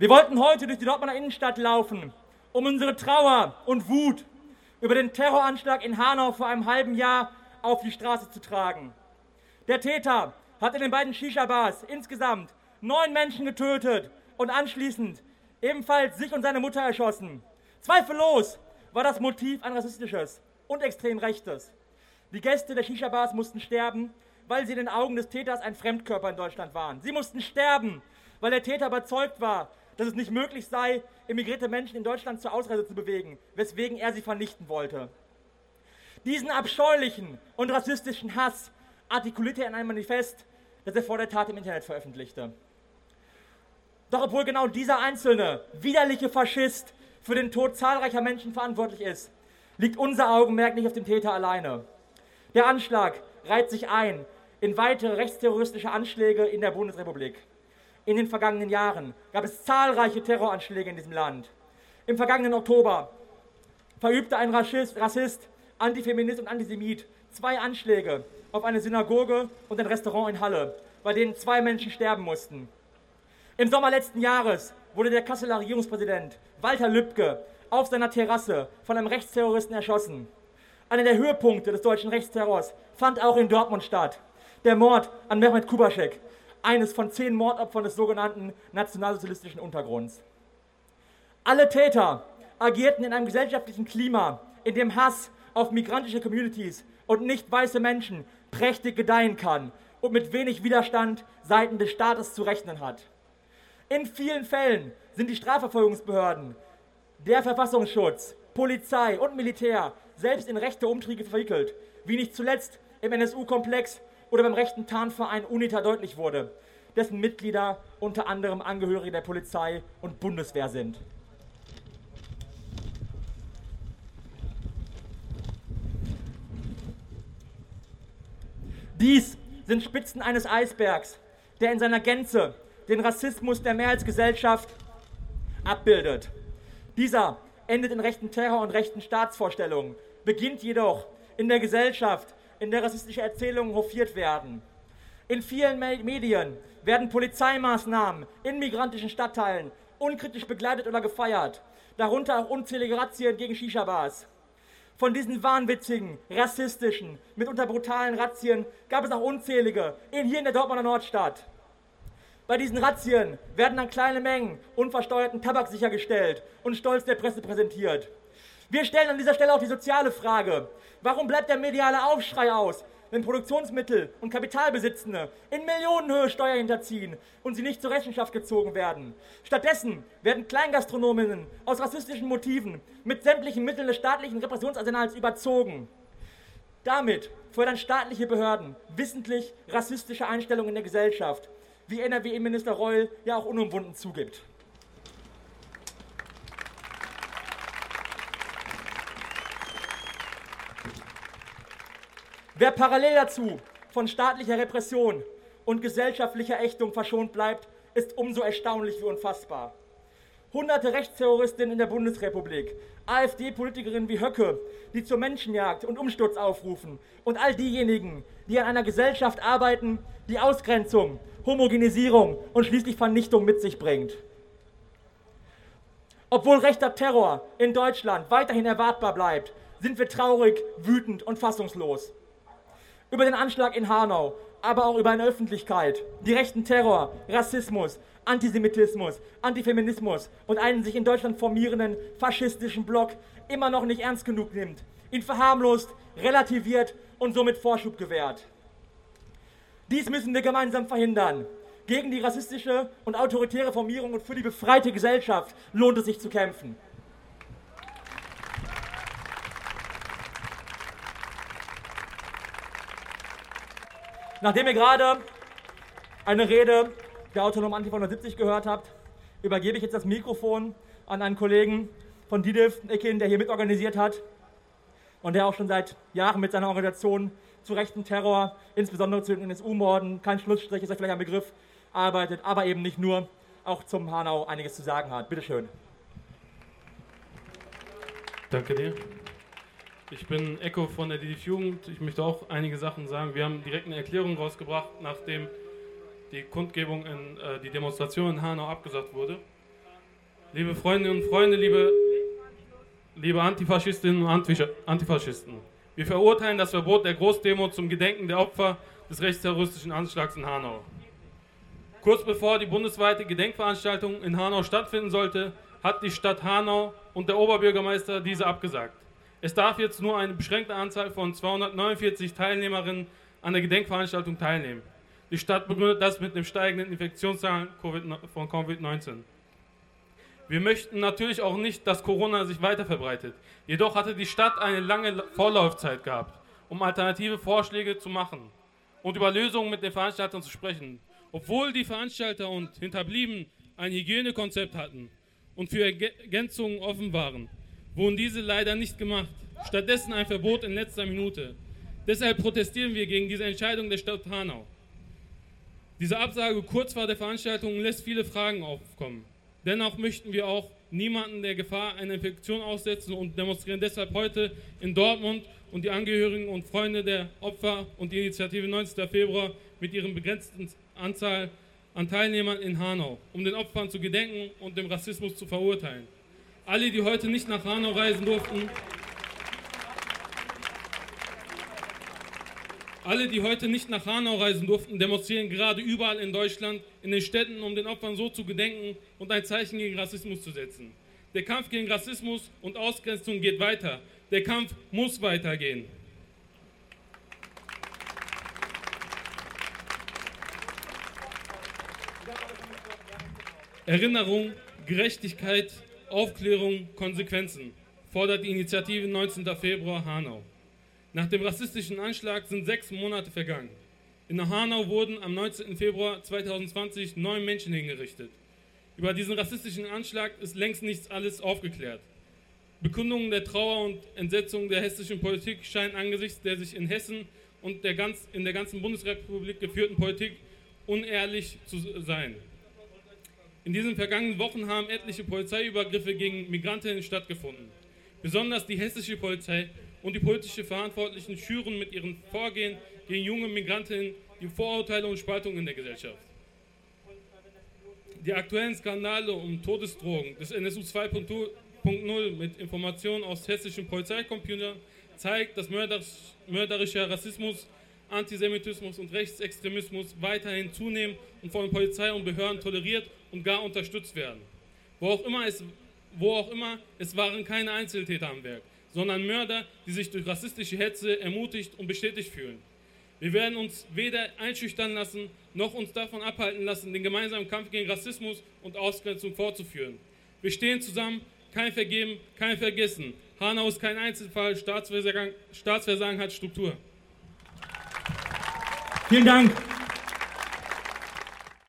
Wir wollten heute durch die Dortmunder Innenstadt laufen, um unsere Trauer und Wut über den Terroranschlag in Hanau vor einem halben Jahr auf die Straße zu tragen. Der Täter hat in den beiden Shisha-Bars insgesamt neun Menschen getötet und anschließend ebenfalls sich und seine Mutter erschossen. Zweifellos war das Motiv ein rassistisches und extrem rechtes. Die Gäste der Shisha-Bars mussten sterben, weil sie in den Augen des Täters ein Fremdkörper in Deutschland waren. Sie mussten sterben, weil der Täter überzeugt war, dass es nicht möglich sei, immigrierte Menschen in Deutschland zur Ausreise zu bewegen, weswegen er sie vernichten wollte. Diesen abscheulichen und rassistischen Hass artikulierte er in einem Manifest, das er vor der Tat im Internet veröffentlichte. Doch obwohl genau dieser einzelne, widerliche Faschist für den Tod zahlreicher Menschen verantwortlich ist, liegt unser Augenmerk nicht auf dem Täter alleine. Der Anschlag reiht sich ein in weitere rechtsterroristische Anschläge in der Bundesrepublik. In den vergangenen Jahren gab es zahlreiche Terroranschläge in diesem Land. Im vergangenen Oktober verübte ein Rassist, Rassist Antifeminist und Antisemit zwei Anschläge auf eine Synagoge und ein Restaurant in Halle, bei denen zwei Menschen sterben mussten. Im Sommer letzten Jahres wurde der Kasseler Regierungspräsident Walter Lübcke auf seiner Terrasse von einem Rechtsterroristen erschossen. Einer der Höhepunkte des deutschen Rechtsterrors fand auch in Dortmund statt. Der Mord an Mehmet Kubaschek, eines von zehn Mordopfern des sogenannten nationalsozialistischen Untergrunds. Alle Täter agierten in einem gesellschaftlichen Klima, in dem Hass auf migrantische Communities und nicht weiße Menschen prächtig gedeihen kann und mit wenig Widerstand seitens des Staates zu rechnen hat. In vielen Fällen sind die Strafverfolgungsbehörden, der Verfassungsschutz, Polizei und Militär selbst in rechte Umtriebe verwickelt, wie nicht zuletzt im NSU-Komplex oder beim rechten Tarnverein UNITA deutlich wurde, dessen Mitglieder unter anderem Angehörige der Polizei und Bundeswehr sind. Dies sind Spitzen eines Eisbergs, der in seiner Gänze den Rassismus der Mehrheitsgesellschaft abbildet. Dieser endet in rechten Terror und rechten Staatsvorstellungen, beginnt jedoch in der Gesellschaft, in der rassistische Erzählungen hofiert werden. In vielen Medien werden Polizeimaßnahmen in migrantischen Stadtteilen unkritisch begleitet oder gefeiert, darunter auch unzählige Razzien gegen Shisha-Bars. Von diesen wahnwitzigen, rassistischen, mitunter brutalen Razzien gab es auch unzählige in, hier in der Dortmunder Nordstadt. Bei diesen Razzien werden dann kleine Mengen unversteuerten Tabak sichergestellt und stolz der Presse präsentiert. Wir stellen an dieser Stelle auch die soziale Frage. Warum bleibt der mediale Aufschrei aus, wenn Produktionsmittel und Kapitalbesitzende in Millionenhöhe Steuer hinterziehen und sie nicht zur Rechenschaft gezogen werden. Stattdessen werden Kleingastronominnen aus rassistischen Motiven mit sämtlichen Mitteln des staatlichen Repressionsarsenals überzogen. Damit fördern staatliche Behörden wissentlich rassistische Einstellungen in der Gesellschaft, wie NRW-Innenminister Reul ja auch unumwunden zugibt. Wer parallel dazu von staatlicher Repression und gesellschaftlicher Ächtung verschont bleibt, ist umso erstaunlich wie unfassbar. Hunderte Rechtsterroristinnen in der Bundesrepublik, AfD-Politikerinnen wie Höcke, die zur Menschenjagd und Umsturz aufrufen und all diejenigen, die an einer Gesellschaft arbeiten, die Ausgrenzung, Homogenisierung und schließlich Vernichtung mit sich bringt. Obwohl rechter Terror in Deutschland weiterhin erwartbar bleibt, sind wir traurig, wütend und fassungslos über den Anschlag in Hanau, aber auch über eine Öffentlichkeit, die rechten Terror, Rassismus, Antisemitismus, Antifeminismus und einen sich in Deutschland formierenden faschistischen Block immer noch nicht ernst genug nimmt, ihn verharmlost, relativiert und somit Vorschub gewährt. Dies müssen wir gemeinsam verhindern. Gegen die rassistische und autoritäre Formierung und für die befreite Gesellschaft lohnt es sich zu kämpfen. Nachdem ihr gerade eine Rede der Autonomen Antifa 170 gehört habt, übergebe ich jetzt das Mikrofon an einen Kollegen von DIDIF, Ekin, der hier mitorganisiert hat und der auch schon seit Jahren mit seiner Organisation zu rechten Terror, insbesondere zu den NSU-Morden, kein Schlussstrich ist ja vielleicht ein Begriff, arbeitet, aber eben nicht nur, auch zum Hanau einiges zu sagen hat. Bitte schön. Danke dir. Ich bin Echo von der DDF Jugend. Ich möchte auch einige Sachen sagen. Wir haben direkt eine Erklärung rausgebracht, nachdem die Kundgebung in äh, die Demonstration in Hanau abgesagt wurde. Liebe Freundinnen und Freunde, liebe, liebe Antifaschistinnen und Antifaschisten, wir verurteilen das Verbot der Großdemo zum Gedenken der Opfer des rechtsterroristischen Anschlags in Hanau. Kurz bevor die bundesweite Gedenkveranstaltung in Hanau stattfinden sollte, hat die Stadt Hanau und der Oberbürgermeister diese abgesagt. Es darf jetzt nur eine beschränkte Anzahl von 249 Teilnehmerinnen an der Gedenkveranstaltung teilnehmen. Die Stadt begründet das mit den steigenden Infektionszahlen von Covid-19. Wir möchten natürlich auch nicht, dass Corona sich weiter verbreitet. Jedoch hatte die Stadt eine lange Vorlaufzeit gehabt, um alternative Vorschläge zu machen und über Lösungen mit den Veranstaltern zu sprechen. Obwohl die Veranstalter und Hinterblieben ein Hygienekonzept hatten und für Ergänzungen offen waren, wurden diese leider nicht gemacht. Stattdessen ein Verbot in letzter Minute. Deshalb protestieren wir gegen diese Entscheidung der Stadt Hanau. Diese Absage kurz vor der Veranstaltung lässt viele Fragen aufkommen. Dennoch möchten wir auch niemanden der Gefahr einer Infektion aussetzen und demonstrieren deshalb heute in Dortmund und die Angehörigen und Freunde der Opfer und die Initiative 19. Februar mit ihren begrenzten Anzahl an Teilnehmern in Hanau, um den Opfern zu gedenken und dem Rassismus zu verurteilen. Alle, die heute nicht nach Hanau reisen durften, Alle, die heute nicht nach Hanau reisen durften, demonstrieren gerade überall in Deutschland, in den Städten, um den Opfern so zu gedenken und ein Zeichen gegen Rassismus zu setzen. Der Kampf gegen Rassismus und Ausgrenzung geht weiter. Der Kampf muss weitergehen. Erinnerung, Gerechtigkeit, Aufklärung, Konsequenzen fordert die Initiative 19. Februar Hanau. Nach dem rassistischen Anschlag sind sechs Monate vergangen. In Hanau wurden am 19. Februar 2020 neun Menschen hingerichtet. Über diesen rassistischen Anschlag ist längst nichts alles aufgeklärt. Bekundungen der Trauer und Entsetzung der hessischen Politik scheinen angesichts der sich in Hessen und der ganz, in der ganzen Bundesrepublik geführten Politik unehrlich zu sein. In diesen vergangenen Wochen haben etliche Polizeiübergriffe gegen Migrantinnen stattgefunden. Besonders die hessische Polizei und die politischen Verantwortlichen schüren mit ihrem Vorgehen gegen junge Migrantinnen die Vorurteile und Spaltung in der Gesellschaft. Die aktuellen Skandale um Todesdrogen des NSU 2.0 mit Informationen aus hessischen Polizeicomputern zeigt, dass mörderischer Rassismus, Antisemitismus und Rechtsextremismus weiterhin zunehmen und von Polizei und Behörden toleriert und gar unterstützt werden. Wo auch immer es, wo auch immer, es waren keine Einzeltäter am Werk sondern Mörder, die sich durch rassistische Hetze ermutigt und bestätigt fühlen. Wir werden uns weder einschüchtern lassen, noch uns davon abhalten lassen, den gemeinsamen Kampf gegen Rassismus und Ausgrenzung fortzuführen. Wir stehen zusammen, kein Vergeben, kein Vergessen. Hanau ist kein Einzelfall, Staatsversagen, Staatsversagen hat Struktur. Vielen Dank.